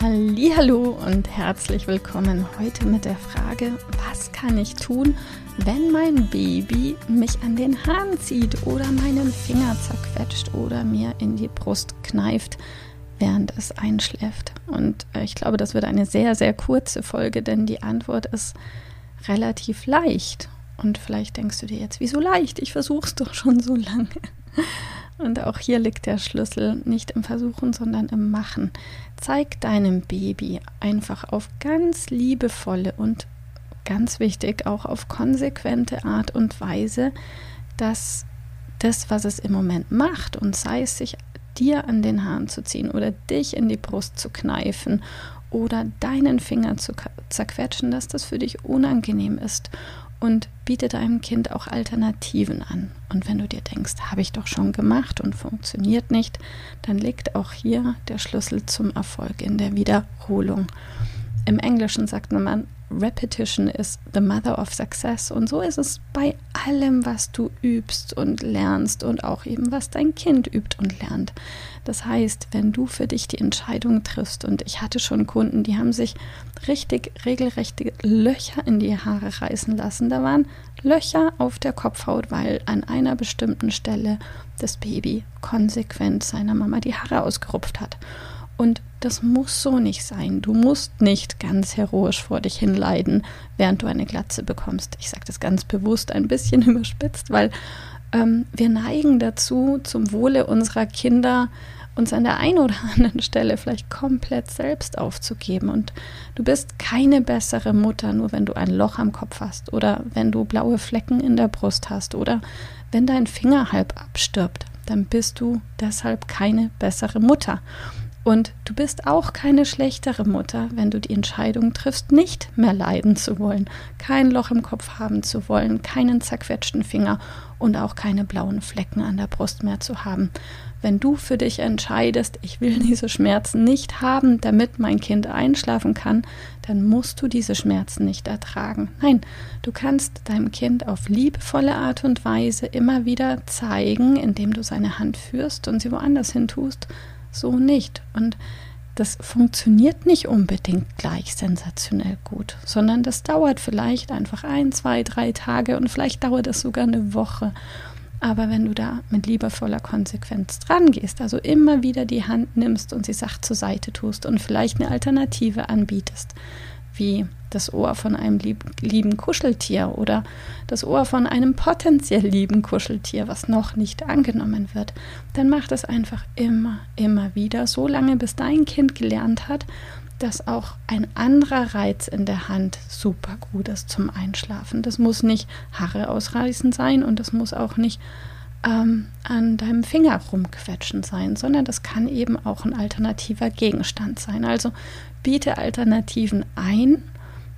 Hallo und herzlich willkommen heute mit der Frage, was kann ich tun, wenn mein Baby mich an den Hahn zieht oder meinen Finger zerquetscht oder mir in die Brust kneift, während es einschläft? Und äh, ich glaube, das wird eine sehr, sehr kurze Folge, denn die Antwort ist relativ leicht. Und vielleicht denkst du dir jetzt, wieso leicht? Ich versuche es doch schon so lange. Und auch hier liegt der Schlüssel nicht im Versuchen, sondern im Machen. Zeig deinem Baby einfach auf ganz liebevolle und ganz wichtig auch auf konsequente Art und Weise, dass das, was es im Moment macht, und sei es sich dir an den Haaren zu ziehen oder dich in die Brust zu kneifen oder deinen Finger zu zerquetschen, dass das für dich unangenehm ist und biete deinem Kind auch Alternativen an. Und wenn du dir denkst, habe ich doch schon gemacht und funktioniert nicht, dann liegt auch hier der Schlüssel zum Erfolg in der Wiederholung. Im Englischen sagt man, Repetition is the mother of success. Und so ist es bei allem, was du übst und lernst und auch eben, was dein Kind übt und lernt. Das heißt, wenn du für dich die Entscheidung triffst, und ich hatte schon Kunden, die haben sich richtig regelrechte Löcher in die Haare reißen lassen. Da waren Löcher auf der Kopfhaut, weil an einer bestimmten Stelle das Baby konsequent seiner Mama die Haare ausgerupft hat. Und das muss so nicht sein. Du musst nicht ganz heroisch vor dich hinleiden, während du eine Glatze bekommst. Ich sage das ganz bewusst ein bisschen überspitzt, weil ähm, wir neigen dazu, zum Wohle unserer Kinder uns an der einen oder anderen Stelle vielleicht komplett selbst aufzugeben. Und du bist keine bessere Mutter, nur wenn du ein Loch am Kopf hast oder wenn du blaue Flecken in der Brust hast oder wenn dein Finger halb abstirbt. Dann bist du deshalb keine bessere Mutter. Und du bist auch keine schlechtere Mutter, wenn du die Entscheidung triffst, nicht mehr leiden zu wollen, kein Loch im Kopf haben zu wollen, keinen zerquetschten Finger und auch keine blauen Flecken an der Brust mehr zu haben. Wenn du für dich entscheidest, ich will diese Schmerzen nicht haben, damit mein Kind einschlafen kann, dann musst du diese Schmerzen nicht ertragen. Nein, du kannst deinem Kind auf liebevolle Art und Weise immer wieder zeigen, indem du seine Hand führst und sie woanders hin tust, so nicht. Und das funktioniert nicht unbedingt gleich sensationell gut, sondern das dauert vielleicht einfach ein, zwei, drei Tage und vielleicht dauert es sogar eine Woche. Aber wenn du da mit liebevoller Konsequenz dran gehst, also immer wieder die Hand nimmst und sie sacht zur Seite tust und vielleicht eine Alternative anbietest, wie das Ohr von einem lieb, lieben Kuscheltier oder das Ohr von einem potenziell lieben Kuscheltier, was noch nicht angenommen wird, dann mach das einfach immer, immer wieder, so lange bis dein Kind gelernt hat, dass auch ein anderer Reiz in der Hand super gut ist zum Einschlafen. Das muss nicht Haare ausreißen sein und das muss auch nicht ähm, an deinem Finger rumquetschen sein, sondern das kann eben auch ein alternativer Gegenstand sein. Also biete Alternativen ein,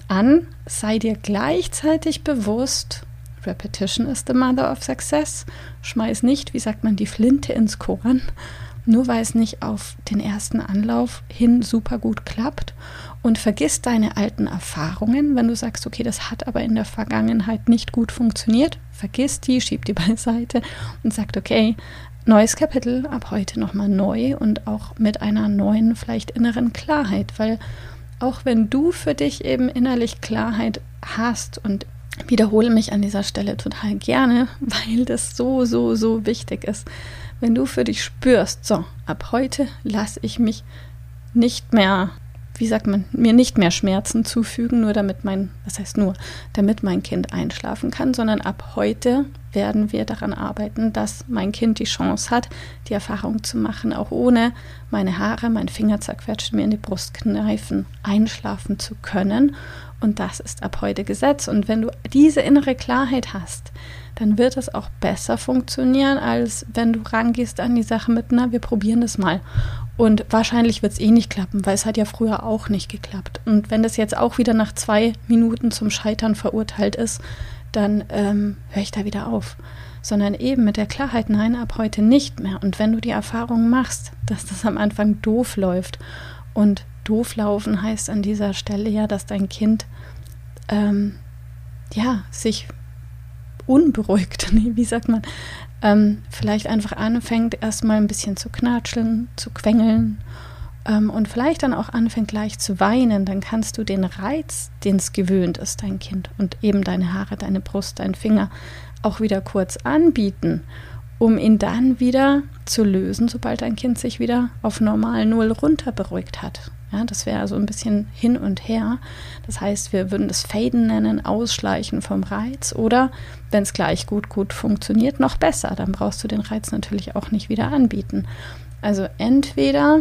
an, sei dir gleichzeitig bewusst, Repetition is the mother of success. Schmeiß nicht, wie sagt man, die Flinte ins Korn, nur weil es nicht auf den ersten Anlauf hin super gut klappt. Und vergiss deine alten Erfahrungen, wenn du sagst, okay, das hat aber in der Vergangenheit nicht gut funktioniert. Vergiss die, schieb die beiseite und sag, okay, neues Kapitel, ab heute nochmal neu und auch mit einer neuen, vielleicht inneren Klarheit, weil auch wenn du für dich eben innerlich Klarheit hast und wiederhole mich an dieser Stelle total gerne, weil das so, so, so wichtig ist. Wenn du für dich spürst, so, ab heute lasse ich mich nicht mehr wie sagt man, mir nicht mehr Schmerzen zufügen, nur damit mein, was heißt nur, damit mein Kind einschlafen kann, sondern ab heute werden wir daran arbeiten, dass mein Kind die Chance hat, die Erfahrung zu machen, auch ohne meine Haare, mein Finger zerquetschen, mir in die Brust kneifen, einschlafen zu können. Und das ist ab heute Gesetz. Und wenn du diese innere Klarheit hast, dann wird es auch besser funktionieren, als wenn du rangehst an die Sache mit, na, wir probieren das mal. Und wahrscheinlich wird es eh nicht klappen, weil es hat ja früher auch nicht geklappt. Und wenn das jetzt auch wieder nach zwei Minuten zum Scheitern verurteilt ist, dann ähm, höre ich da wieder auf. Sondern eben mit der Klarheit, nein, ab heute nicht mehr. Und wenn du die Erfahrung machst, dass das am Anfang doof läuft und doof laufen heißt an dieser Stelle ja, dass dein Kind ähm, ja sich unberuhigt, wie sagt man, ähm, vielleicht einfach anfängt, erstmal ein bisschen zu knatscheln, zu quengeln ähm, und vielleicht dann auch anfängt gleich zu weinen, dann kannst du den Reiz, den es gewöhnt ist, dein Kind und eben deine Haare, deine Brust, dein Finger auch wieder kurz anbieten, um ihn dann wieder zu lösen, sobald dein Kind sich wieder auf normal Null runter beruhigt hat. Ja, das wäre also ein bisschen hin und her. Das heißt, wir würden das Faden nennen, Ausschleichen vom Reiz oder wenn es gleich gut, gut funktioniert, noch besser. Dann brauchst du den Reiz natürlich auch nicht wieder anbieten. Also entweder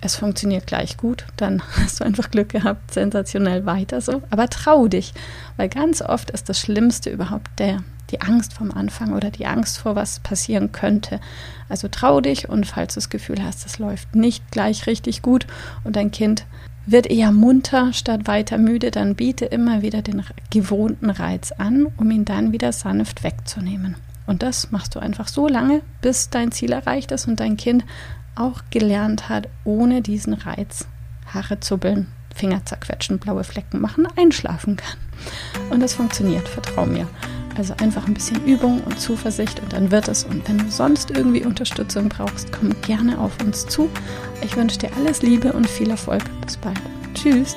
es funktioniert gleich gut, dann hast du einfach Glück gehabt, sensationell weiter so. Aber trau dich, weil ganz oft ist das Schlimmste überhaupt der, die Angst vom Anfang oder die Angst vor was passieren könnte. Also trau dich und falls du das Gefühl hast, es läuft nicht gleich richtig gut und dein Kind wird eher munter statt weiter müde, dann biete immer wieder den gewohnten Reiz an, um ihn dann wieder sanft wegzunehmen. Und das machst du einfach so lange, bis dein Ziel erreicht ist und dein Kind auch gelernt hat, ohne diesen Reiz Haare zubbeln, Finger zerquetschen, blaue Flecken machen, einschlafen kann. Und das funktioniert, vertrau mir. Also einfach ein bisschen Übung und Zuversicht und dann wird es. Und wenn du sonst irgendwie Unterstützung brauchst, komm gerne auf uns zu. Ich wünsche dir alles Liebe und viel Erfolg. Bis bald. Tschüss.